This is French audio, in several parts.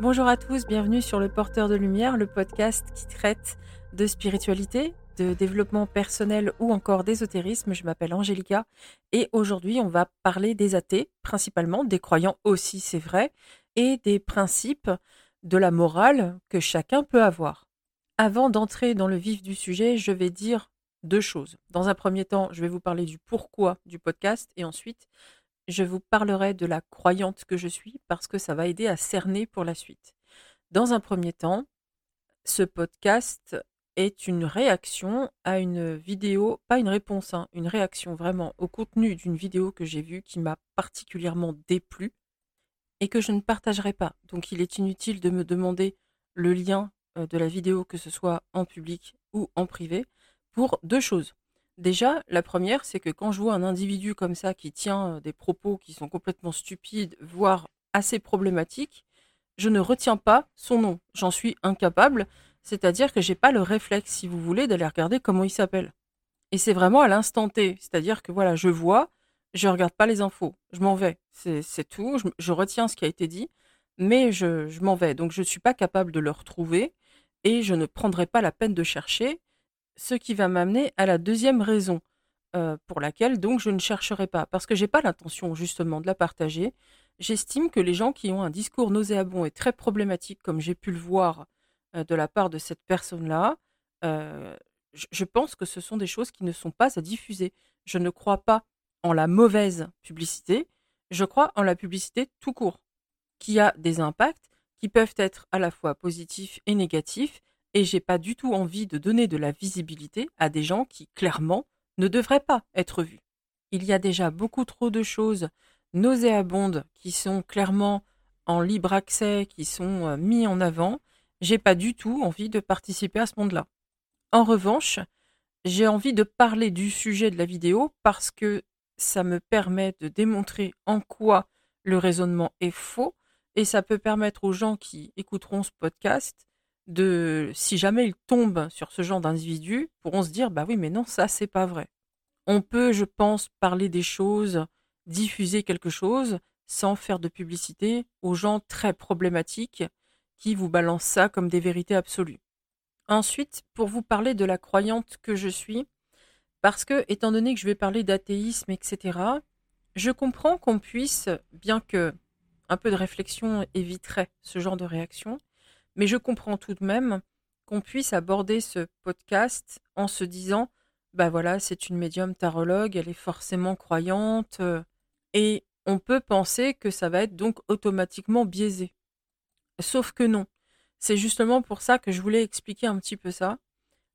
Bonjour à tous, bienvenue sur Le Porteur de Lumière, le podcast qui traite de spiritualité, de développement personnel ou encore d'ésotérisme. Je m'appelle Angélica et aujourd'hui on va parler des athées, principalement des croyants aussi, c'est vrai, et des principes de la morale que chacun peut avoir. Avant d'entrer dans le vif du sujet, je vais dire deux choses. Dans un premier temps, je vais vous parler du pourquoi du podcast et ensuite je vous parlerai de la croyante que je suis parce que ça va aider à cerner pour la suite. Dans un premier temps, ce podcast est une réaction à une vidéo, pas une réponse, hein, une réaction vraiment au contenu d'une vidéo que j'ai vue qui m'a particulièrement déplu et que je ne partagerai pas. Donc il est inutile de me demander le lien euh, de la vidéo, que ce soit en public ou en privé, pour deux choses. Déjà, la première, c'est que quand je vois un individu comme ça qui tient des propos qui sont complètement stupides, voire assez problématiques, je ne retiens pas son nom. J'en suis incapable. C'est-à-dire que j'ai pas le réflexe, si vous voulez, d'aller regarder comment il s'appelle. Et c'est vraiment à l'instant T. C'est-à-dire que voilà, je vois, je regarde pas les infos. Je m'en vais. C'est tout. Je, retiens ce qui a été dit, mais je, je m'en vais. Donc je ne suis pas capable de le retrouver et je ne prendrai pas la peine de chercher ce qui va m'amener à la deuxième raison euh, pour laquelle donc je ne chercherai pas, parce que j'ai pas l'intention justement de la partager. J'estime que les gens qui ont un discours nauséabond et très problématique, comme j'ai pu le voir euh, de la part de cette personne-là, euh, je pense que ce sont des choses qui ne sont pas à diffuser. Je ne crois pas en la mauvaise publicité, je crois en la publicité tout court, qui a des impacts qui peuvent être à la fois positifs et négatifs, et j'ai pas du tout envie de donner de la visibilité à des gens qui, clairement, ne devraient pas être vus. Il y a déjà beaucoup trop de choses nauséabondes qui sont clairement en libre accès, qui sont euh, mis en avant. J'ai pas du tout envie de participer à ce monde-là. En revanche, j'ai envie de parler du sujet de la vidéo parce que ça me permet de démontrer en quoi le raisonnement est faux et ça peut permettre aux gens qui écouteront ce podcast de si jamais ils tombent sur ce genre d'individus, pourront se dire bah oui mais non ça c'est pas vrai. On peut je pense parler des choses, diffuser quelque chose sans faire de publicité aux gens très problématiques qui vous balancent ça comme des vérités absolues. Ensuite, pour vous parler de la croyante que je suis, parce que étant donné que je vais parler d'athéisme, etc., je comprends qu'on puisse, bien que un peu de réflexion éviterait ce genre de réaction, mais je comprends tout de même qu'on puisse aborder ce podcast en se disant bah voilà, c'est une médium tarologue, elle est forcément croyante, euh, et on peut penser que ça va être donc automatiquement biaisé. Sauf que non. C'est justement pour ça que je voulais expliquer un petit peu ça.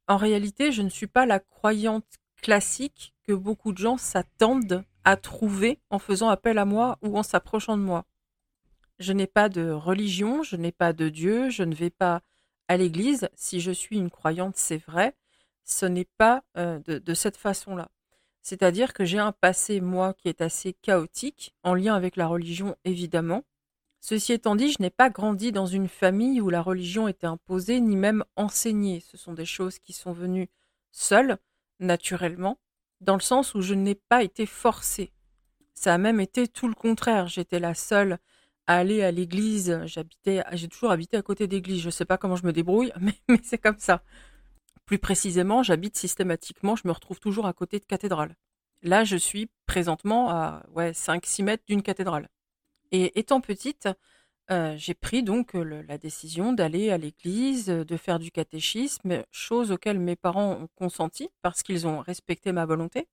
En réalité, je ne suis pas la croyante classique que beaucoup de gens s'attendent à trouver en faisant appel à moi ou en s'approchant de moi. Je n'ai pas de religion, je n'ai pas de Dieu, je ne vais pas à l'église. Si je suis une croyante, c'est vrai. Ce n'est pas euh, de, cette façon-là. C'est-à-dire que j'ai un passé, moi, qui est assez chaotique, en lien avec la religion, évidemment. Ceci étant dit, je n'ai pas grandi dans une famille où la religion était imposée, ni même enseignée. Ce sont des choses qui sont venues seules, naturellement, dans le sens où je n'ai pas été forcée. Ça a même été tout le contraire. J'étais la seule aller à l'église. J'habitais, j'ai toujours habité à côté d'église. Je ne sais pas comment je me débrouille, mais, c'est comme ça. Plus précisément, j'habite systématiquement, je me retrouve toujours à côté de cathédrale. Là, je suis présentement à ouais, 5-6 mètres d'une cathédrale. Et étant petite, euh, j'ai pris donc la décision d'aller à l'église, de faire du catéchisme, chose auquel mes parents ont consenti parce qu'ils ont respecté ma volonté.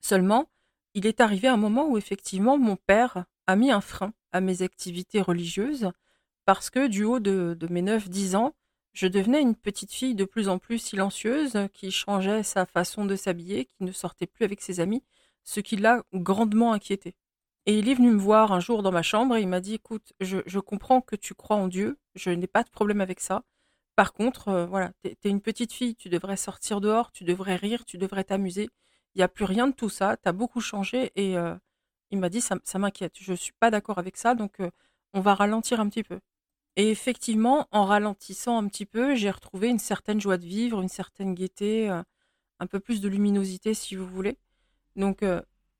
Seulement, il est arrivé un moment où effectivement mon père a mis un frein à mes activités religieuses parce que du haut de, mes 9-10 ans, je devenais une petite fille de plus en plus silencieuse qui changeait sa façon de s'habiller, qui ne sortait plus avec ses amis, ce qui l'a grandement inquiété. Et il est venu me voir un jour dans ma chambre et il m'a dit Écoute, je, comprends que tu crois en Dieu, je n'ai pas de problème avec ça. Par contre, euh, voilà, tu es une petite fille, tu devrais sortir dehors, tu devrais rire, tu devrais t'amuser. Il n'y a plus rien de tout ça, tu as beaucoup changé et, euh, il m'a dit ça, m'inquiète, je ne suis pas d'accord avec ça, donc on va ralentir un petit peu. Et effectivement, en ralentissant un petit peu, j'ai retrouvé une certaine joie de vivre, une certaine gaieté, un peu plus de luminosité si vous voulez. Donc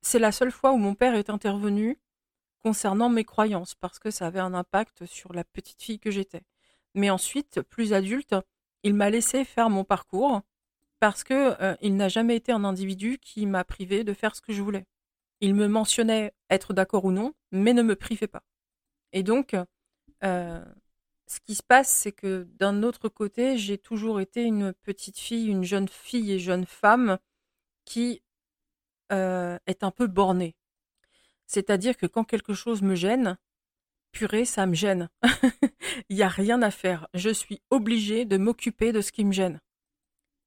c'est la seule fois où mon père est intervenu concernant mes croyances, parce que ça avait un impact sur la petite fille que j'étais. Mais ensuite, plus adulte, il m'a laissé faire mon parcours parce que il n'a jamais été un individu qui m'a privé de faire ce que je voulais. Il me mentionnait être d'accord ou non, mais ne me privait pas. Et donc, euh, ce qui se passe, c'est que d'un autre côté, j'ai toujours été une petite fille, une jeune fille et jeune femme qui euh, est un peu bornée. C'est-à-dire que quand quelque chose me gêne, purée, ça me gêne. Il n'y a rien à faire. Je suis obligée de m'occuper de ce qui me gêne.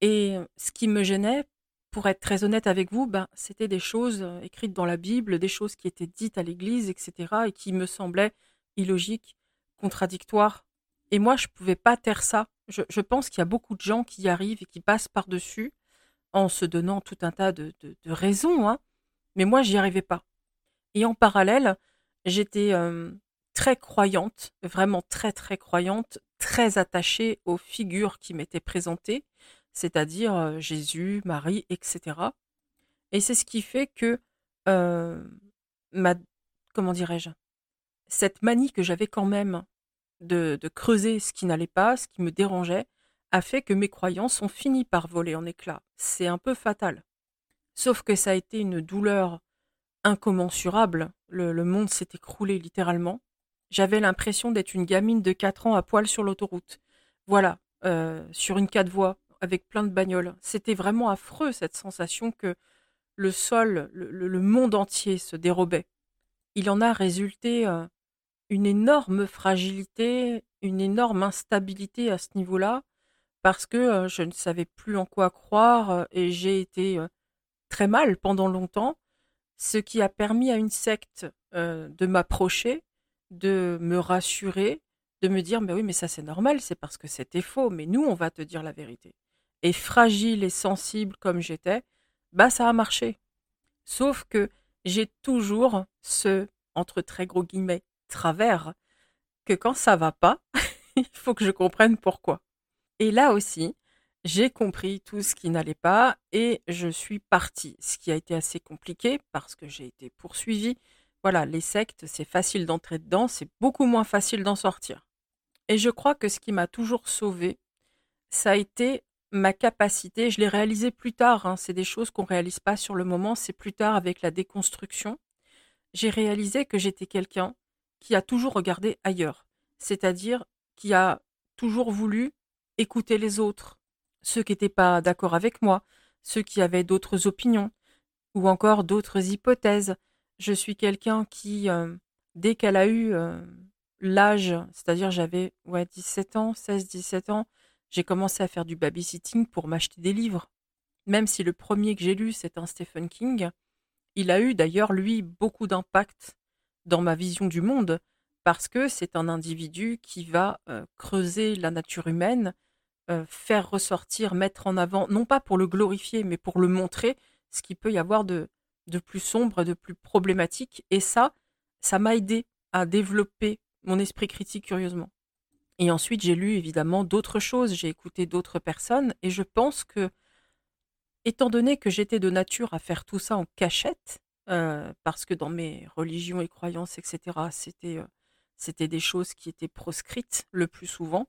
Et ce qui me gênait, pour être très honnête avec vous, ben, c'était des choses euh, écrites dans la Bible, des choses qui étaient dites à l'Église, etc., et qui me semblaient illogiques, contradictoires. Et moi, je ne pouvais pas taire ça. Je, pense qu'il y a beaucoup de gens qui y arrivent et qui passent par-dessus en se donnant tout un tas de, raisons, hein. mais moi, j'y arrivais pas. Et en parallèle, j'étais très croyante, vraiment très très croyante, très attachée aux figures qui m'étaient présentées, c'est-à-dire Jésus, Marie, etc. Et c'est ce qui fait que ma, comment dirais-je, cette manie que j'avais quand même de, de creuser ce qui n'allait pas, ce qui me dérangeait, a fait que mes croyances ont fini par voler en éclats. C'est un peu fatal. Sauf que ça a été une douleur incommensurable. Le, monde s'est écroulé littéralement. J'avais l'impression d'être une gamine de 4 ans à poil sur l'autoroute. Voilà, sur une quatre voies, avec plein de bagnoles. C'était vraiment affreux cette sensation que le sol, le, monde entier se dérobait. Il en a résulté euh, une énorme fragilité, une énorme instabilité à ce niveau-là, parce que euh, je ne savais plus en quoi croire et j'ai été très mal pendant longtemps ce qui a permis à une secte euh, de m'approcher, de me rassurer, de me dire mais oui mais ça c'est normal, c'est parce que c'était faux, mais nous on va te dire la vérité. Et fragile et sensible comme j'étais, bah ça a marché. Sauf que j'ai toujours ce entre très gros guillemets travers que quand ça va pas, il faut que je comprenne pourquoi. Et là aussi, j'ai compris tout ce qui n'allait pas et je suis partie. Ce qui a été assez compliqué parce que j'ai été poursuivie. Voilà, les sectes, c'est facile d'entrer dedans, c'est beaucoup moins facile d'en sortir. Et je crois que ce qui m'a toujours sauvée, ça a été ma capacité, je l'ai réalisé plus tard, hein, c'est des choses qu'on ne réalise pas sur le moment, c'est plus tard avec la déconstruction. J'ai réalisé que j'étais quelqu'un qui a toujours regardé ailleurs, c'est-à-dire qui a toujours voulu écouter les autres, ceux qui n'étaient pas d'accord avec moi, ceux qui avaient d'autres opinions, ou encore d'autres hypothèses. Je suis quelqu'un qui, euh, dès qu'elle a eu euh, l'âge, c'est-à-dire j'avais ouais, 17 ans, 16-17 ans, j'ai commencé à faire du babysitting pour m'acheter des livres. Même si le premier que j'ai lu, c'est un Stephen King, il a eu d'ailleurs, lui, beaucoup d'impact dans ma vision du monde, parce que c'est un individu qui va euh, creuser la nature humaine, euh, faire ressortir, mettre en avant, non pas pour le glorifier, mais pour le montrer, ce qu'il peut y avoir de, de plus sombre, de plus problématique. Et ça, ça m'a aidé à développer mon esprit critique curieusement. Et ensuite, j'ai lu évidemment d'autres choses, j'ai écouté d'autres personnes, et je pense que, étant donné que j'étais de nature à faire tout ça en cachette, euh, parce que dans mes religions et croyances, etc., c'était euh, c'était des choses qui étaient proscrites le plus souvent,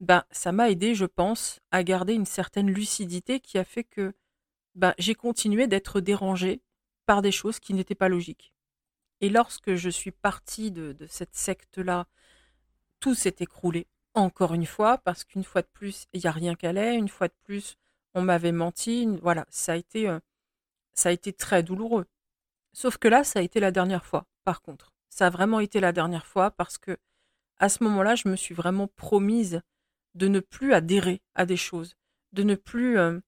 ben, ça m'a aidé, je pense, à garder une certaine lucidité qui a fait que ben, j'ai continué d'être dérangée par des choses qui n'étaient pas logiques. Et lorsque je suis partie de, cette secte-là, tout s'est écroulé. Encore une fois, parce qu'une fois de plus, il n'y a rien qu'à allait, une fois de plus, on m'avait menti. Voilà, ça a été, euh, ça a été très douloureux. Sauf que là, ça a été la dernière fois, par contre. Ça a vraiment été la dernière fois parce que à ce moment-là, je me suis vraiment promise de ne plus adhérer à des choses, de ne plus euh,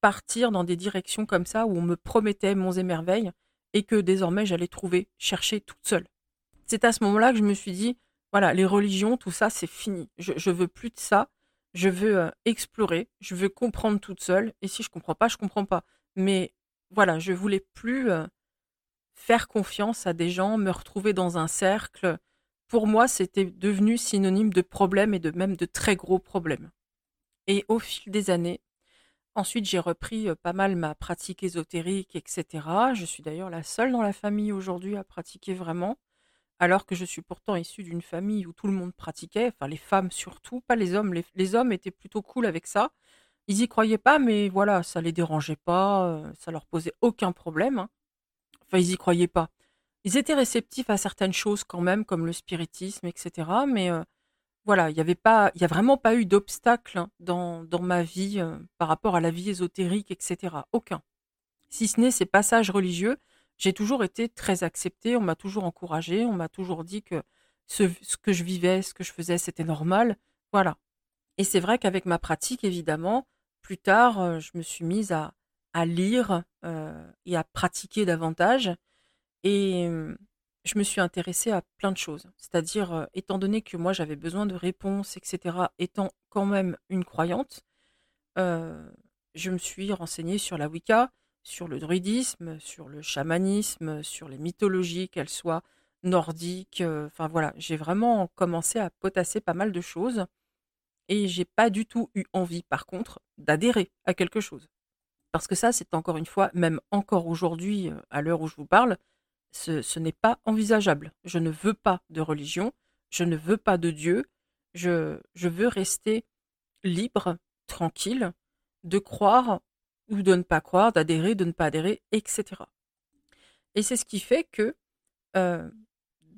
partir dans des directions comme ça où on me promettait monts et merveilles et que désormais j'allais trouver, chercher toute seule. C'est à ce moment-là que je me suis dit, voilà, les religions, tout ça, c'est fini. Je, je veux plus de ça. Je veux euh, explorer, je veux comprendre toute seule. Et si je comprends pas, je comprends pas. Mais voilà, je voulais plus euh, faire confiance à des gens, me retrouver dans un cercle pour moi, c'était devenu synonyme de problème et de même de très gros problèmes. Et au fil des années, ensuite j'ai repris euh, pas mal ma pratique ésotérique, etc. Je suis d'ailleurs la seule dans la famille aujourd'hui à pratiquer vraiment. Alors que je suis pourtant issue d'une famille où tout le monde pratiquait, enfin les femmes surtout, pas les hommes. Les, hommes étaient plutôt cool avec ça. Ils y croyaient pas, mais voilà, ça les dérangeait pas, euh, ça leur posait aucun problème. hein. Enfin, ils y croyaient pas. Ils étaient réceptifs à certaines choses quand même, comme le spiritisme, etc. Mais euh, voilà, il y avait pas, il y a vraiment pas eu d'obstacle hein, dans, dans ma vie euh, par rapport à la vie ésotérique, etc. Aucun. Si ce n'est ces passages religieux, j'ai toujours été très acceptée, on m'a toujours encouragée, on m'a toujours dit que ce, que je vivais, ce que je faisais, c'était normal. Voilà. Et c'est vrai qu'avec ma pratique, évidemment, plus tard, je me suis mise à, lire et à pratiquer davantage. Et je me suis intéressée à plein de choses. C'est-à-dire, étant donné que moi j'avais besoin de réponses, etc., étant quand même une croyante, je me suis renseignée sur la Wicca, sur le druidisme, sur le chamanisme, sur les mythologies, qu'elles soient nordiques. euh, Enfin voilà, j'ai vraiment commencé à potasser pas mal de choses. Et j'ai pas du tout eu envie, par contre, d'adhérer à quelque chose. Parce que ça, c'est encore une fois, même encore aujourd'hui, euh, à l'heure où je vous parle, ce, ce n'est pas envisageable. Je ne veux pas de religion, je ne veux pas de Dieu, je, je veux rester libre, tranquille, de croire ou de ne pas croire, d'adhérer, de ne pas adhérer, etc. Et c'est ce qui fait que euh,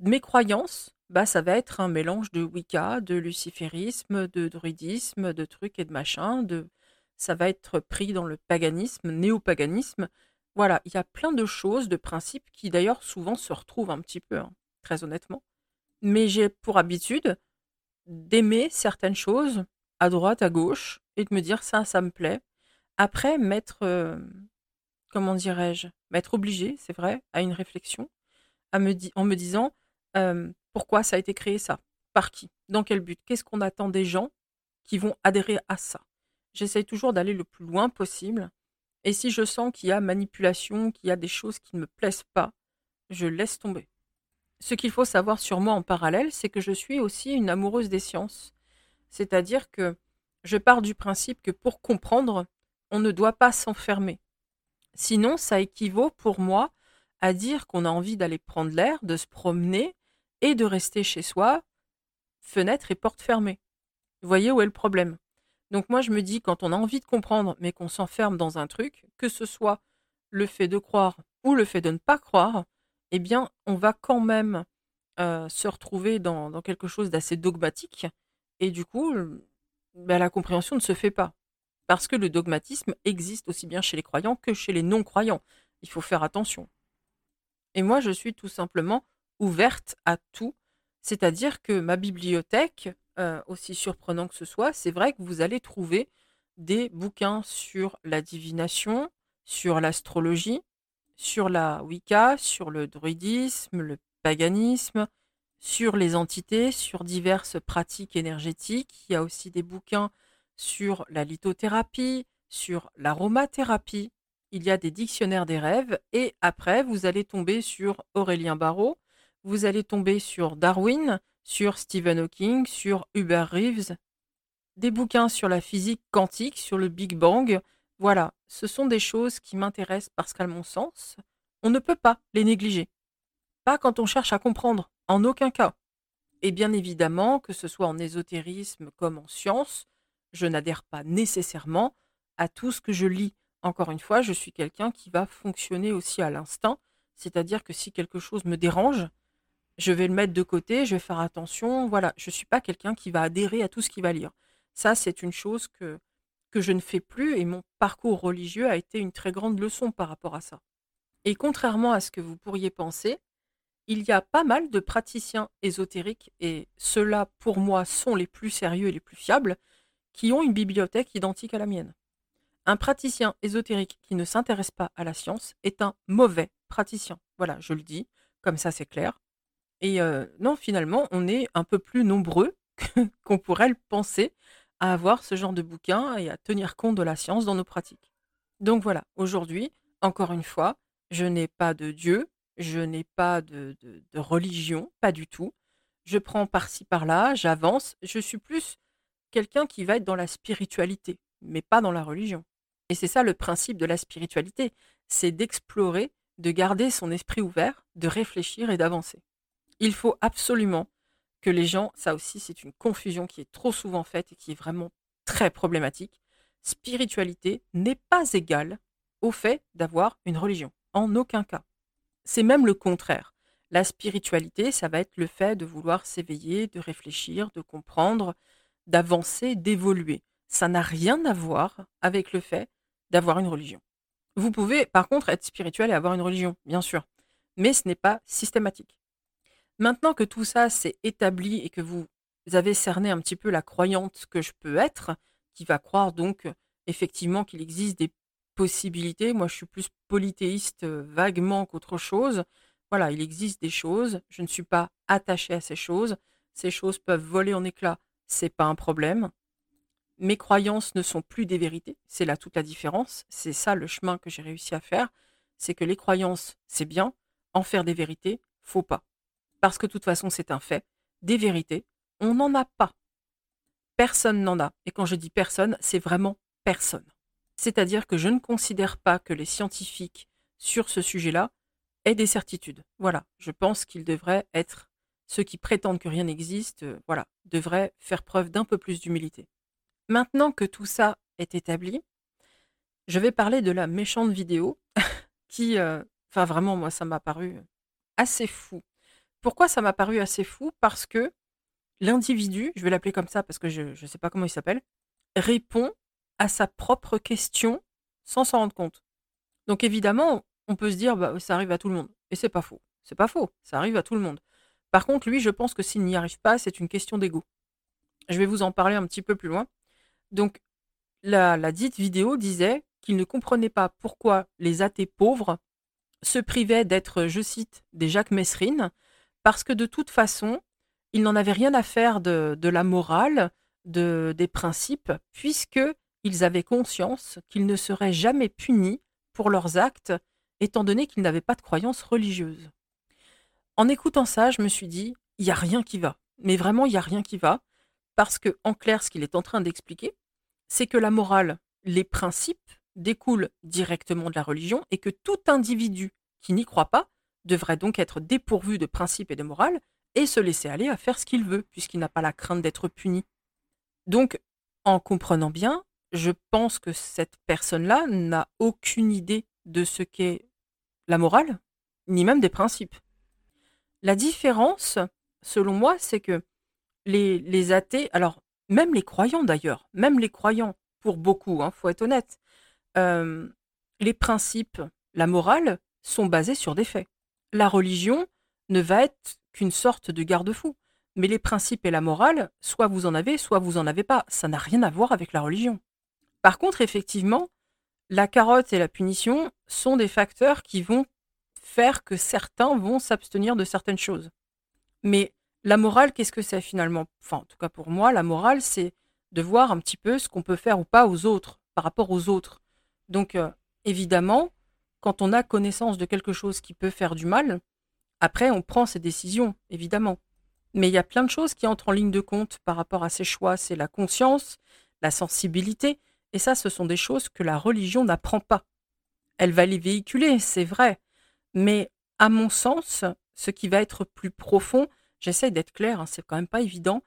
mes croyances, bah, ça va être un mélange de Wicca, de luciférisme, de druidisme, de trucs et de machins, de ça va être pris dans le paganisme, néopaganisme. Voilà, il y a plein de choses, de principes qui d'ailleurs souvent se retrouvent un petit peu, hein, très honnêtement. Mais j'ai pour habitude d'aimer certaines choses à droite, à gauche, et de me dire ça, ça me plaît. Après, euh, comment dirais-je, m'être obligé, c'est vrai, à une réflexion, à me en me disant pourquoi ça a été créé ça, par qui, dans quel but, qu'est-ce qu'on attend des gens qui vont adhérer à ça? J'essaye toujours d'aller le plus loin possible. Et si je sens qu'il y a manipulation, qu'il y a des choses qui ne me plaisent pas, je laisse tomber. Ce qu'il faut savoir sur moi en parallèle, c'est que je suis aussi une amoureuse des sciences. C'est-à-dire que je pars du principe que pour comprendre, on ne doit pas s'enfermer. Sinon, ça équivaut pour moi à dire qu'on a envie d'aller prendre l'air, de se promener et de rester chez soi, fenêtre et porte fermée. Vous voyez où est le problème? Donc moi, je me dis, quand on a envie de comprendre, mais qu'on s'enferme dans un truc, que ce soit le fait de croire ou le fait de ne pas croire, eh bien, on va quand même euh, se retrouver dans, quelque chose d'assez dogmatique. Et du coup, ben, la compréhension ne se fait pas. Parce que le dogmatisme existe aussi bien chez les croyants que chez les non-croyants. Il faut faire attention. Et moi, je suis tout simplement ouverte à tout. C'est-à-dire que ma bibliothèque, euh, aussi surprenant que ce soit, c'est vrai que vous allez trouver des bouquins sur la divination, sur l'astrologie, sur la Wicca, sur le druidisme, le paganisme, sur les entités, sur diverses pratiques énergétiques. Il y a aussi des bouquins sur la lithothérapie, sur l'aromathérapie. Il y a des dictionnaires des rêves. Et après, vous allez tomber sur Aurélien Barraud, vous allez tomber sur Darwin, sur Stephen Hawking, sur Hubert Reeves, des bouquins sur la physique quantique, sur le Big Bang. Voilà, ce sont des choses qui m'intéressent parce qu'à mon sens, on ne peut pas les négliger. Pas quand on cherche à comprendre, en aucun cas. Et bien évidemment, que ce soit en ésotérisme comme en science, je n'adhère pas nécessairement à tout ce que je lis. Encore une fois, je suis quelqu'un qui va fonctionner aussi à l'instinct, c'est-à-dire que si quelque chose me dérange, je vais le mettre de côté, je vais faire attention. Voilà, je ne suis pas quelqu'un qui va adhérer à tout ce qu'il va lire. Ça, c'est une chose que, que je ne fais plus et mon parcours religieux a été une très grande leçon par rapport à ça. Et contrairement à ce que vous pourriez penser, il y a pas mal de praticiens ésotériques, et ceux-là, pour moi, sont les plus sérieux et les plus fiables, qui ont une bibliothèque identique à la mienne. Un praticien ésotérique qui ne s'intéresse pas à la science est un mauvais praticien. Voilà, je le dis, comme ça c'est clair. Et euh, non, finalement, on est un peu plus nombreux qu'on pourrait le penser à avoir ce genre de bouquin et à tenir compte de la science dans nos pratiques. Donc voilà, aujourd'hui, encore une fois, je n'ai pas de Dieu, je n'ai pas de, religion, pas du tout. Je prends par-ci par-là, j'avance. Je suis plus quelqu'un qui va être dans la spiritualité, mais pas dans la religion. Et c'est ça le principe de la spiritualité, c'est d'explorer, de garder son esprit ouvert, de réfléchir et d'avancer. Il faut absolument que les gens, ça aussi c'est une confusion qui est trop souvent faite et qui est vraiment très problématique. Spiritualité n'est pas égale au fait d'avoir une religion. En aucun cas. C'est même le contraire. La spiritualité, ça va être le fait de vouloir s'éveiller, de réfléchir, de comprendre, d'avancer, d'évoluer. Ça n'a rien à voir avec le fait d'avoir une religion. Vous pouvez par contre être spirituel et avoir une religion, bien sûr, mais ce n'est pas systématique. Maintenant que tout ça s'est établi et que vous avez cerné un petit peu la croyante que je peux être, qui va croire donc effectivement qu'il existe des possibilités, moi je suis plus polythéiste euh, vaguement qu'autre chose, voilà, il existe des choses, je ne suis pas attaché à ces choses, ces choses peuvent voler en éclats, c'est pas un problème. Mes croyances ne sont plus des vérités, c'est là toute la différence, c'est ça le chemin que j'ai réussi à faire, c'est que les croyances, c'est bien, en faire des vérités, faut pas. Parce que de toute façon, c'est un fait, des vérités, on n'en a pas. Personne n'en a. Et quand je dis personne, c'est vraiment personne. C'est-à-dire que je ne considère pas que les scientifiques sur ce sujet-là aient des certitudes. Voilà, je pense qu'ils devraient être ceux qui prétendent que rien n'existe, euh, voilà, devraient faire preuve d'un peu plus d'humilité. Maintenant que tout ça est établi, je vais parler de la méchante vidéo qui, euh, enfin vraiment, moi, ça m'a paru assez fou. Pourquoi ça m'a paru assez fou? Parce que l'individu, je vais l'appeler comme ça parce que je ne sais pas comment il s'appelle, répond à sa propre question sans s'en rendre compte. Donc évidemment, on peut se dire, bah, ça arrive à tout le monde. Et c'est pas faux. C'est pas faux. Ça arrive à tout le monde. Par contre, lui, je pense que s'il n'y arrive pas, c'est une question d'ego. Je vais vous en parler un petit peu plus loin. Donc, la, dite vidéo disait qu'il ne comprenait pas pourquoi les athées pauvres se privaient d'être, je cite, des Jacques Messrine, parce que de toute façon, ils n'en avaient rien à faire de, de la morale, de, des principes, puisque ils avaient conscience qu'ils ne seraient jamais punis pour leurs actes, étant donné qu'ils n'avaient pas de croyance religieuse. En écoutant ça, je me suis dit, il n'y a rien qui va. Mais vraiment, il n'y a rien qui va. Parce que, en clair, ce qu'il est en train d'expliquer, c'est que la morale, les principes, découlent directement de la religion et que tout individu qui n'y croit pas devrait donc être dépourvu de principes et de morale et se laisser aller à faire ce qu'il veut, puisqu'il n'a pas la crainte d'être puni. Donc, en comprenant bien, je pense que cette personne-là n'a aucune idée de ce qu'est la morale, ni même des principes. La différence, selon moi, c'est que les, athées, alors même les croyants d'ailleurs, même les croyants, pour beaucoup, il hein, faut être honnête, euh, les principes, la morale, sont basés sur des faits. La religion ne va être qu'une sorte de garde-fou. Mais les principes et la morale, soit vous en avez, soit vous en avez pas. Ça n'a rien à voir avec la religion. Par contre, effectivement, la carotte et la punition sont des facteurs qui vont faire que certains vont s'abstenir de certaines choses. Mais la morale, qu'est-ce que c'est finalement? Enfin, en tout cas pour moi, la morale, c'est de voir un petit peu ce qu'on peut faire ou pas aux autres, par rapport aux autres. Donc, euh, évidemment, quand on a connaissance de quelque chose qui peut faire du mal, après, on prend ses décisions, évidemment. Mais il y a plein de choses qui entrent en ligne de compte par rapport à ces choix. C'est la conscience, la sensibilité, et ça, ce sont des choses que la religion n'apprend pas. Elle va les véhiculer, c'est vrai. Mais à mon sens, ce qui va être plus profond, j'essaie d'être clair, hein, c'est quand même pas évident.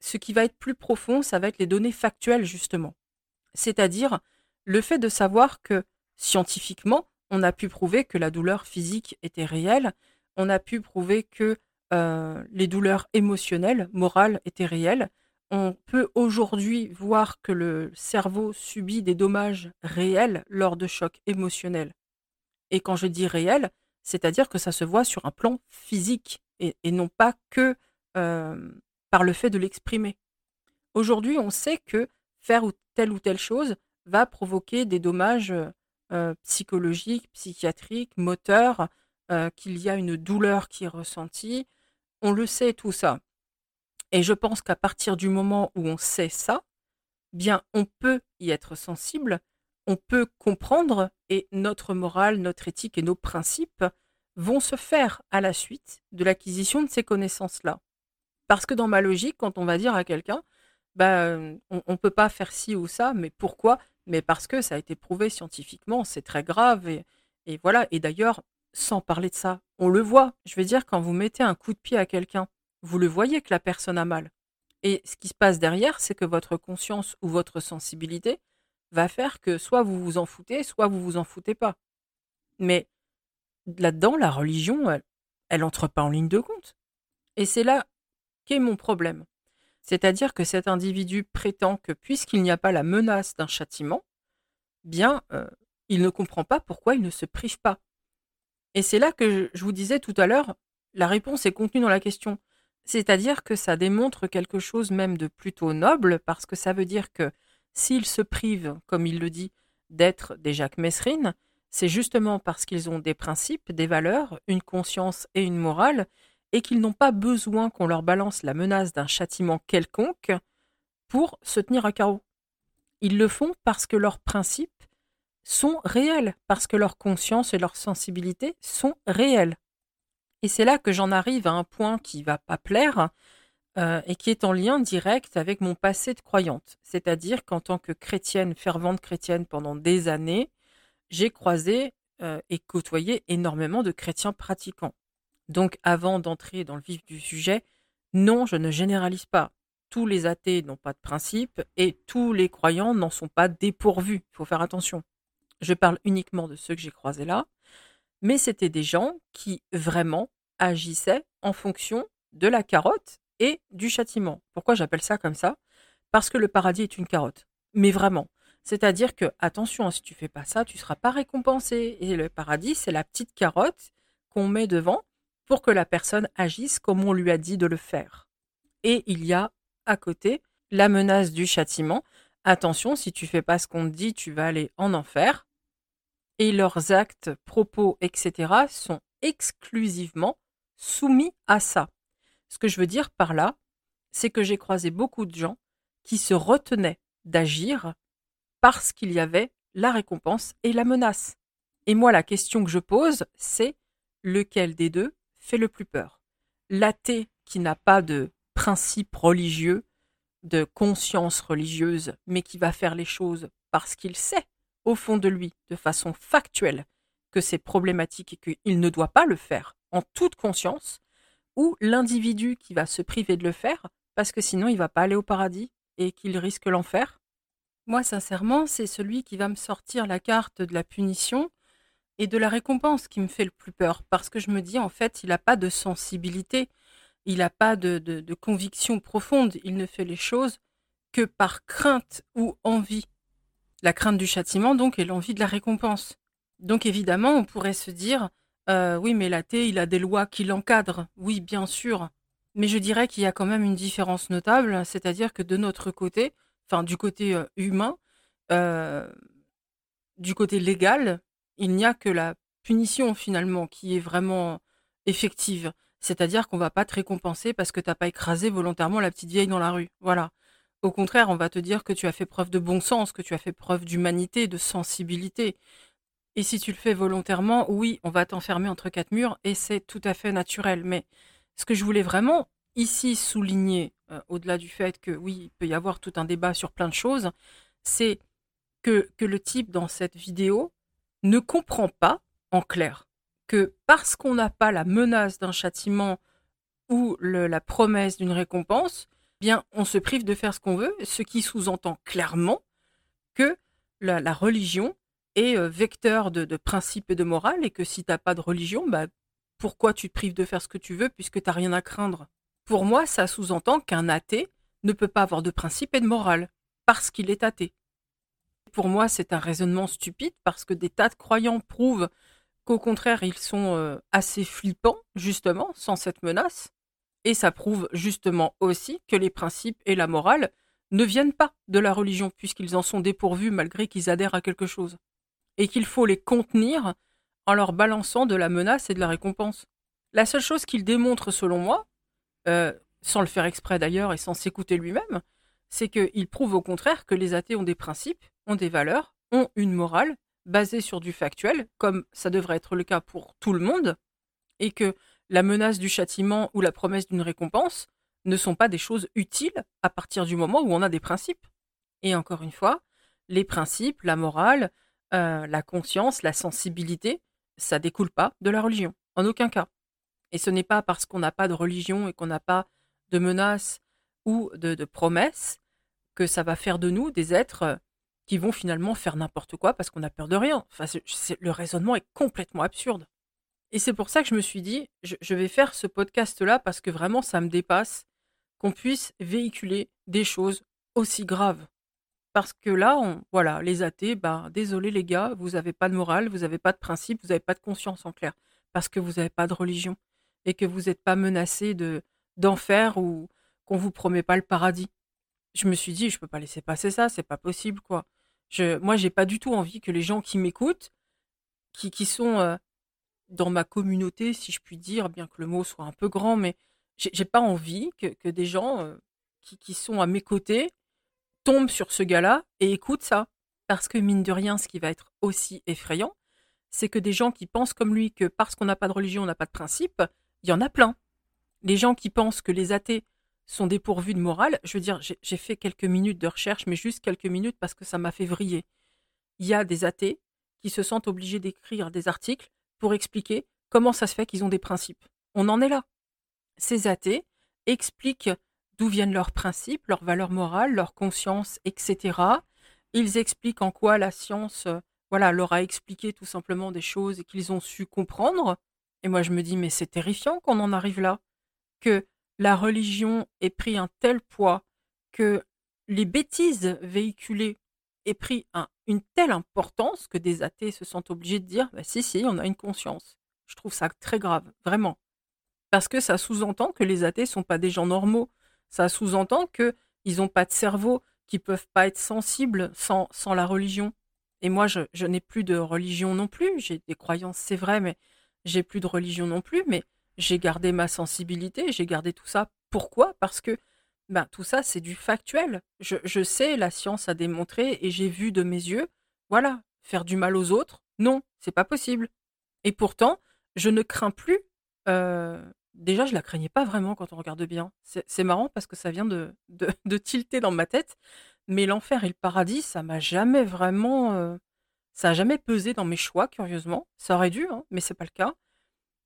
Ce qui va être plus profond, ça va être les données factuelles, justement. C'est-à-dire le fait de savoir que scientifiquement, on a pu prouver que la douleur physique était réelle, on a pu prouver que euh, les douleurs émotionnelles, morales étaient réelles, on peut aujourd'hui voir que le cerveau subit des dommages réels lors de chocs émotionnels. Et quand je dis réel, c'est-à-dire que ça se voit sur un plan physique et, non pas que euh, par le fait de l'exprimer. Aujourd'hui, on sait que faire telle ou telle chose va provoquer des dommages euh, psychologiques, psychiatriques, moteurs, euh, qu'il y a une douleur qui est ressentie. On le sait tout ça. Et je pense qu'à partir du moment où on sait ça, bien, on peut y être sensible, on peut comprendre et notre morale, notre éthique et nos principes vont se faire à la suite de l'acquisition de ces connaissances-là. Parce que dans ma logique, quand on va dire à quelqu'un, bah, on ne peut pas faire ci ou ça, mais pourquoi? Mais parce que ça a été prouvé scientifiquement, c'est très grave. Et voilà. Et d'ailleurs, sans parler de ça, on le voit. Je veux dire, quand vous mettez un coup de pied à quelqu'un, vous le voyez que la personne a mal. Et ce qui se passe derrière, c'est que votre conscience ou votre sensibilité va faire que soit vous vous en foutez, soit vous vous en foutez pas. Mais là-dedans, la religion, elle, elle entre pas en ligne de compte. Et c'est là qu'est mon problème. C'est-à-dire que cet individu prétend que puisqu'il n'y a pas la menace d'un châtiment, bien, euh, il ne comprend pas pourquoi il ne se prive pas. Et c'est là que je vous disais tout à l'heure, la réponse est contenue dans la question. C'est-à-dire que ça démontre quelque chose même de plutôt noble, parce que ça veut dire que s'ils se privent, comme il le dit, d'être des Jacques Messrine, c'est justement parce qu'ils ont des principes, des valeurs, une conscience et une morale, et qu'ils n'ont pas besoin qu'on leur balance la menace d'un châtiment quelconque pour se tenir à carreau. Ils le font parce que leurs principes sont réels, parce que leur conscience et leur sensibilité sont réelles. Et c'est là que j'en arrive à un point qui va pas plaire euh, et qui est en lien direct avec mon passé de croyante. C'est-à-dire qu'en tant que chrétienne, fervente chrétienne pendant des années, j'ai croisé euh, et côtoyé énormément de chrétiens pratiquants. Donc avant d'entrer dans le vif du sujet, non, je ne généralise pas. Tous les athées n'ont pas de principe et tous les croyants n'en sont pas dépourvus. Il faut faire attention. Je parle uniquement de ceux que j'ai croisés là, mais c'était des gens qui vraiment agissaient en fonction de la carotte et du châtiment. Pourquoi j'appelle ça comme ça? Parce que le paradis est une carotte. Mais vraiment. C'est-à-dire que, attention, si tu fais pas ça, tu seras pas récompensé. Et le paradis, c'est la petite carotte qu'on met devant pour que la personne agisse comme on lui a dit de le faire. Et il y a à côté la menace du châtiment. Attention, si tu fais pas ce qu'on te dit, tu vas aller en enfer. Et leurs actes, propos, etc. sont exclusivement soumis à ça. Ce que je veux dire par là, c'est que j'ai croisé beaucoup de gens qui se retenaient d'agir parce qu'il y avait la récompense et la menace. Et moi, la question que je pose, c'est lequel des deux fait le plus peur? L'athée qui n'a pas de principe religieux, de conscience religieuse, mais qui va faire les choses parce qu'il sait, au fond de lui, de façon factuelle, que c'est problématique et qu'il ne doit pas le faire en toute conscience, ou l'individu qui va se priver de le faire parce que sinon il va pas aller au paradis et qu'il risque l'enfer? Moi, sincèrement, c'est celui qui va me sortir la carte de la punition et de la récompense qui me fait le plus peur, parce que je me dis, en fait, il n'a pas de sensibilité, il n'a pas de, de, conviction profonde, il ne fait les choses que par crainte ou envie. La crainte du châtiment, donc, et l'envie de la récompense. Donc, évidemment, on pourrait se dire, euh, oui, mais l'athée, il a des lois qui l'encadrent. Oui, bien sûr. Mais je dirais qu'il y a quand même une différence notable, c'est-à-dire que de notre côté, enfin, du côté euh, humain, euh, du côté légal, il n'y a que la punition finalement qui est vraiment effective. C'est-à-dire qu'on va pas te récompenser parce que tu n'as pas écrasé volontairement la petite vieille dans la rue. Voilà. Au contraire, on va te dire que tu as fait preuve de bon sens, que tu as fait preuve d'humanité, de sensibilité. Et si tu le fais volontairement, oui, on va t'enfermer entre quatre murs et c'est tout à fait naturel. Mais ce que je voulais vraiment ici souligner, euh, au-delà du fait que oui, il peut y avoir tout un débat sur plein de choses, c'est que, que le type dans cette vidéo ne comprend pas, en clair, que parce qu'on n'a pas la menace d'un châtiment ou la promesse d'une récompense, bien on se prive de faire ce qu'on veut, ce qui sous-entend clairement que la, religion est vecteur de, principes et de morale et que si tu n'as pas de religion, bah, pourquoi tu te prives de faire ce que tu veux puisque tu n'as rien à craindre? Pour moi, ça sous-entend qu'un athée ne peut pas avoir de principe et de morale parce qu'il est athée. Pour moi, c'est un raisonnement stupide parce que des tas de croyants prouvent qu'au contraire, ils sont assez flippants, justement, sans cette menace. Et ça prouve justement aussi que les principes et la morale ne viennent pas de la religion, puisqu'ils en sont dépourvus malgré qu'ils adhèrent à quelque chose. Et qu'il faut les contenir en leur balançant de la menace et de la récompense. La seule chose qu'il démontre, selon moi, euh, sans le faire exprès d'ailleurs et sans s'écouter lui-même, c'est qu'il prouve au contraire que les athées ont des principes ont des valeurs, ont une morale basée sur du factuel, comme ça devrait être le cas pour tout le monde, et que la menace du châtiment ou la promesse d'une récompense ne sont pas des choses utiles à partir du moment où on a des principes. Et encore une fois, les principes, la morale, euh, la conscience, la sensibilité ça découle pas de la religion, en aucun cas. Et ce n'est pas parce qu'on n'a pas de religion et qu'on n'a pas de menaces ou de, promesses que ça va faire de nous des êtres euh, qui vont finalement faire n'importe quoi parce qu'on a peur de rien. Le raisonnement est complètement absurde. Et c'est pour ça que je me suis dit, je, vais faire ce podcast-là parce que vraiment ça me dépasse qu'on puisse véhiculer des choses aussi graves. Parce que là, voilà, les athées, ben, désolé les gars, vous n'avez pas de morale, vous n'avez pas de principe, vous n'avez pas de conscience en clair, parce que vous n'avez pas de religion et que vous n'êtes pas menacé de d'enfer ou qu'on vous promet pas le paradis. Je me suis dit, je peux pas laisser passer ça, c'est pas possible quoi. Je, moi, j'ai pas du tout envie que les gens qui m'écoutent, qui, qui sont euh, dans ma communauté, si je puis dire, bien que le mot soit un peu grand, mais j'ai pas envie que, que des gens euh, qui, qui sont à mes côtés tombe sur ce gars-là et écoute ça. Parce que mine de rien, ce qui va être aussi effrayant, c'est que des gens qui pensent comme lui que parce qu'on n'a pas de religion, on n'a pas de principe, il y en a plein. Les gens qui pensent que les athées sont dépourvus de morale, je veux dire, j'ai fait quelques minutes de recherche, mais juste quelques minutes parce que ça m'a fait vriller. Il y a des athées qui se sentent obligés d'écrire des articles pour expliquer comment ça se fait qu'ils ont des principes. On en est là. Ces athées expliquent d'où viennent leurs principes, leurs valeurs morales, leur conscience, etc. Ils expliquent en quoi la science euh, voilà, leur a expliqué tout simplement des choses qu'ils ont su comprendre. Et moi, je me dis, mais c'est terrifiant qu'on en arrive là, que la religion ait pris un tel poids, que les bêtises véhiculées aient pris une telle importance que des athées se sentent obligés de dire, bah, si, si, on a une conscience. Je trouve ça très grave, vraiment. Parce que ça sous-entend que les athées sont pas des gens normaux, ça sous-entend qu'ils n'ont pas de cerveau, qu'ils peuvent pas être sensibles sans, sans la religion. Et moi, je, n'ai plus de religion non plus. J'ai des croyances, c'est vrai, mais j'ai plus de religion non plus. Mais j'ai gardé ma sensibilité, j'ai gardé tout ça. Pourquoi? Parce que ben, tout ça, c'est du factuel. Je, je, sais, la science a démontré et j'ai vu de mes yeux, voilà, faire du mal aux autres, non, c'est pas possible. Et pourtant, je ne crains plus euh, déjà, je la craignais pas vraiment quand on regarde bien. C'est marrant parce que ça vient de, tilter dans ma tête. Mais l'enfer et le paradis, ça m'a jamais vraiment. Euh, ça a jamais pesé dans mes choix, curieusement. Ça aurait dû, hein, mais c'est pas le cas.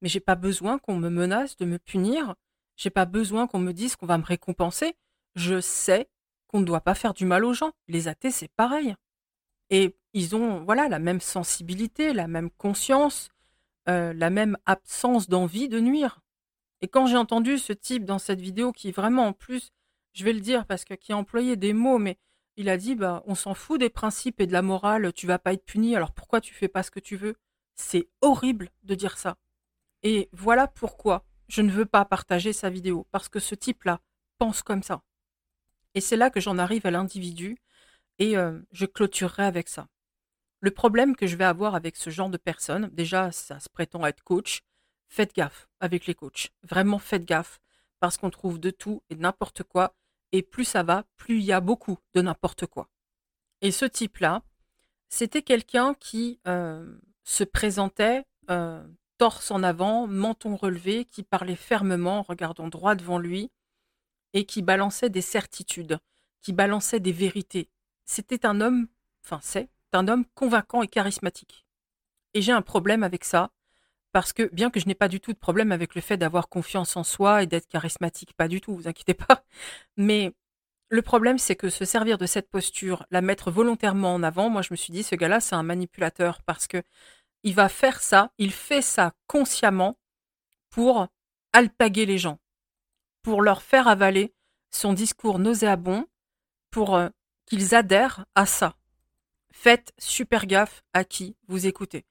Mais j'ai pas besoin qu'on me menace de me punir. J'ai pas besoin qu'on me dise qu'on va me récompenser. Je sais qu'on ne doit pas faire du mal aux gens. Les athées, c'est pareil. Et ils ont voilà la même sensibilité, la même conscience, euh, la même absence d'envie de nuire. Et quand j'ai entendu ce type dans cette vidéo qui vraiment en plus, je vais le dire parce que qui a employé des mots, mais il a dit bah on s'en fout des principes et de la morale, tu vas pas être puni, alors pourquoi tu fais pas ce que tu veux? C'est horrible de dire ça. Et voilà pourquoi je ne veux pas partager sa vidéo parce que ce type-là pense comme ça. Et c'est là que j'en arrive à l'individu et euh, je clôturerai avec ça. Le problème que je vais avoir avec ce genre de personnes, déjà ça se prétend être coach, faites gaffe avec les coachs. Vraiment, faites gaffe. Parce qu'on trouve de tout et n'importe quoi. Et plus ça va, plus il y a beaucoup de n'importe quoi. Et ce type-là, c'était quelqu'un qui euh, se présentait euh, torse en avant, menton relevé, qui parlait fermement, regardant droit devant lui, et qui balançait des certitudes, qui balançait des vérités. C'était un homme, enfin c'est, un homme convaincant et charismatique. Et j'ai un problème avec ça, parce que bien que je n'ai pas du tout de problème avec le fait d'avoir confiance en soi et d'être charismatique, pas du tout, vous inquiétez pas, mais le problème c'est que se servir de cette posture, la mettre volontairement en avant, moi je me suis dit ce gars-là c'est un manipulateur parce que il va faire ça, il fait ça consciemment pour alpaguer les gens, pour leur faire avaler son discours nauséabond, pour euh, qu'ils adhèrent à ça. Faites super gaffe à qui vous écoutez.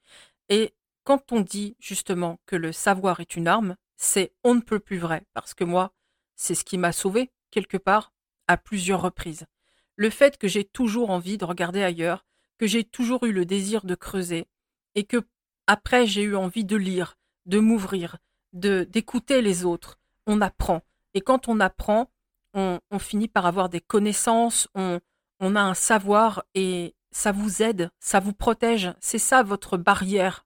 Et quand on dit justement que le savoir est une arme, c'est on ne peut plus vrai, parce que moi, c'est ce qui m'a sauvé, quelque part, à plusieurs reprises. Le fait que j'ai toujours envie de regarder ailleurs, que j'ai toujours eu le désir de creuser, et que après j'ai eu envie de lire, de m'ouvrir, de d'écouter les autres. On apprend. Et quand on apprend, on, finit par avoir des connaissances, on, on a un savoir et ça vous aide, ça vous protège. C'est ça votre barrière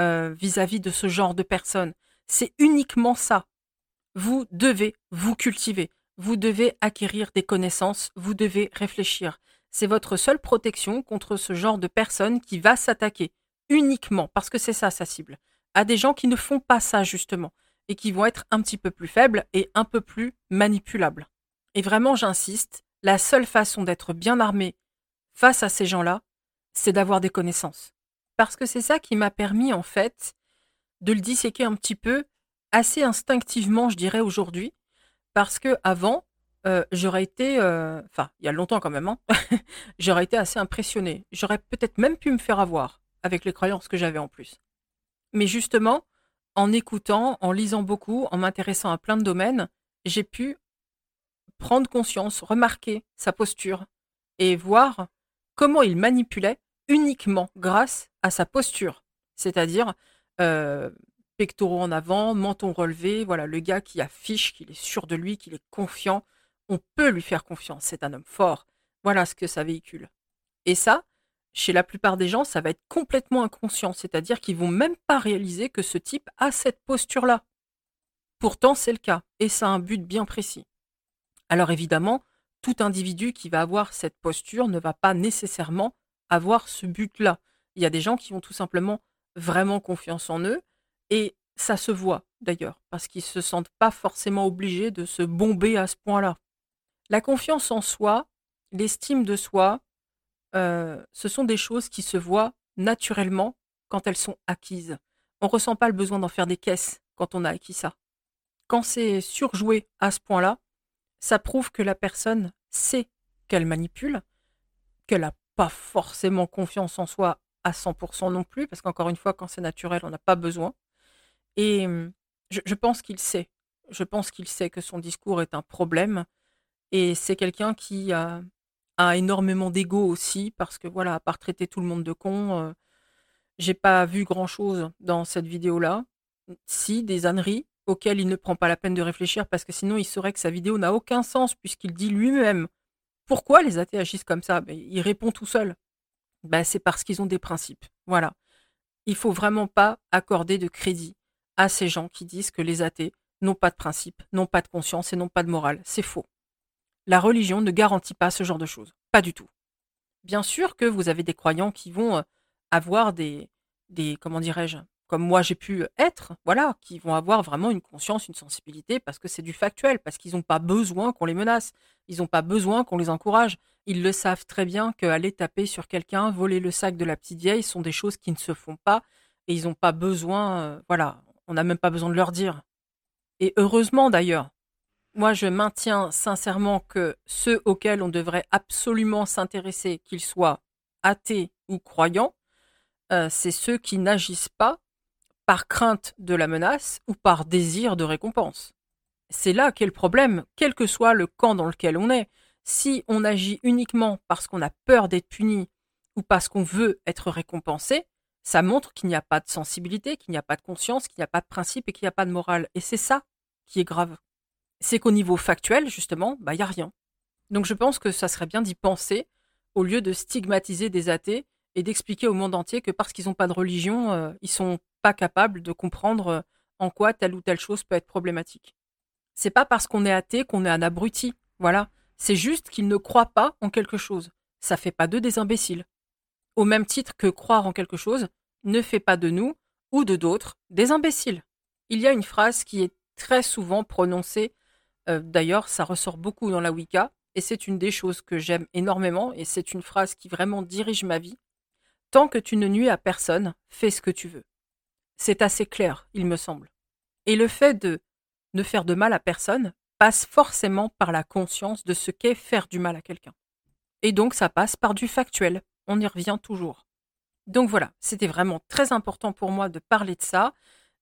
euh, vis-à-vis de ce genre de personnes. C'est uniquement ça. Vous devez vous cultiver, vous devez acquérir des connaissances, vous devez réfléchir. C'est votre seule protection contre ce genre de personne qui va s'attaquer uniquement, parce que c'est ça sa cible, à des gens qui ne font pas ça justement, et qui vont être un petit peu plus faibles et un peu plus manipulables. Et vraiment, j'insiste, la seule façon d'être bien armé face à ces gens-là, c'est d'avoir des connaissances. Parce que c'est ça qui m'a permis, en fait, de le disséquer un petit peu, assez instinctivement, je dirais, aujourd'hui. Parce que avant, euh, j'aurais été, euh, enfin, il y a longtemps quand même, hein, j'aurais été assez impressionné. J'aurais peut-être même pu me faire avoir avec les croyances que j'avais en plus. Mais justement, en écoutant, en lisant beaucoup, en m'intéressant à plein de domaines, j'ai pu prendre conscience, remarquer sa posture et voir comment il manipulait uniquement grâce à sa posture. C'est-à-dire euh, pectoraux en avant, menton relevé, voilà, le gars qui affiche qu'il est sûr de lui, qu'il est confiant. On peut lui faire confiance, c'est un homme fort. Voilà ce que ça véhicule. Et ça, chez la plupart des gens, ça va être complètement inconscient, c'est-à-dire qu'ils vont même pas réaliser que ce type a cette posture-là. Pourtant, c'est le cas, et ça a un but bien précis. Alors évidemment, tout individu qui va avoir cette posture ne va pas nécessairement ce but-là. Il y a des gens qui ont tout simplement vraiment confiance en eux, et ça se voit d'ailleurs, parce qu'ils se sentent pas forcément obligés de se bomber à ce point-là. La confiance en soi, l'estime de soi, euh, ce sont des choses qui se voient naturellement quand elles sont acquises. On ne ressent pas le besoin d'en faire des caisses quand on a acquis ça. Quand c'est surjoué à ce point-là, ça prouve que la personne sait qu'elle manipule, qu'elle n'a pas forcément confiance en soi à 100% non plus, parce qu'encore une fois, quand c'est naturel, on n'a pas besoin. Et je, pense qu'il sait. Je pense qu'il sait que son discours est un problème. Et c'est quelqu'un qui a, a énormément d'ego aussi, parce que voilà, à part traiter tout le monde de con, euh, j'ai pas vu grand chose dans cette vidéo-là. Si, des âneries auxquelles il ne prend pas la peine de réfléchir, parce que sinon il saurait que sa vidéo n'a aucun sens, puisqu'il dit lui-même pourquoi les athées agissent comme ça? Ben, Il répond tout seul. Ben, c'est parce qu'ils ont des principes. Voilà. Il faut vraiment pas accorder de crédit à ces gens qui disent que les athées n'ont pas de principe, n'ont pas de conscience et n'ont pas de morale. C'est faux. La religion ne garantit pas ce genre de choses. Pas du tout. Bien sûr que vous avez des croyants qui vont euh, avoir des, des comment dirais-je, comme moi j'ai pu être, voilà, qui vont avoir vraiment une conscience, une sensibilité, parce que c'est du factuel, parce qu'ils n'ont pas besoin qu'on les menace, ils n'ont pas besoin qu'on les encourage. Ils le savent très bien qu'aller taper sur quelqu'un, voler le sac de la petite vieille sont des choses qui ne se font pas, et ils n'ont pas besoin, voilà, on n'a même pas besoin de leur dire. Et heureusement d'ailleurs. Moi, je maintiens sincèrement que ceux auxquels on devrait absolument s'intéresser, qu'ils soient athées ou croyants, c'est ceux qui n'agissent pas par crainte de la menace ou par désir de récompense. C'est là qu'est le problème, quel que soit le camp dans lequel on est. Si on agit uniquement parce qu'on a peur d'être puni ou parce qu'on veut être récompensé, ça montre qu'il n'y a pas de sensibilité, qu'il n'y a pas de conscience, qu'il n'y a pas de principe et qu'il n'y a pas de morale. Et c'est ça qui est grave. C'est qu'au niveau factuel, justement, bah, il n'y a rien. Donc je pense que ça serait bien d'y penser au lieu de stigmatiser des athées et d'expliquer au monde entier que parce qu'ils n'ont pas de religion, euh, ils sont pas capables de comprendre euh, en quoi telle ou telle chose peut être problématique. C'est pas parce qu'on est athée qu'on est un abruti. Voilà. C'est juste qu'ils ne croient pas en quelque chose. Ça fait pas d'eux des imbéciles au même titre que croire en quelque chose ne fait pas de nous ou de d'autres des imbéciles. Il y a une phrase qui est très souvent prononcée, euh, d'ailleurs ça ressort beaucoup dans la Wicca, et c'est une des choses que j'aime énormément, et c'est une phrase qui vraiment dirige ma vie. Tant que tu ne nuis à personne, fais ce que tu veux. C'est assez clair, il me semble. Et le fait de ne faire de mal à personne passe forcément par la conscience de ce qu'est faire du mal à quelqu'un. Et donc ça passe par du factuel, on y revient toujours. Donc voilà, c'était vraiment très important pour moi de parler de ça.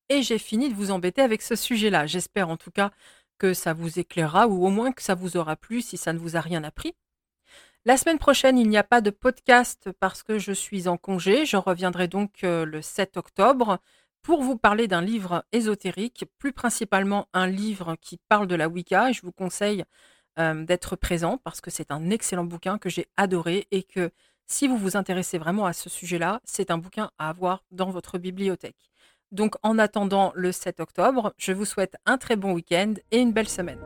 Et j'ai fini de vous embêter avec ce sujet-là. J'espère en tout cas que ça vous éclairera ou au moins que ça vous aura plu si ça ne vous a rien appris. La semaine prochaine, il n'y a pas de podcast parce que je suis en congé. Je reviendrai donc euh, le 7 octobre pour vous parler d'un livre ésotérique, plus principalement un livre qui parle de la Wicca. Je vous conseille d'être présent parce que c'est un excellent bouquin que j'ai adoré et que si vous vous intéressez vraiment à ce sujet-là, c'est un bouquin à avoir dans votre bibliothèque. Donc en attendant le 7 octobre, je vous souhaite un très bon week-end et une belle semaine.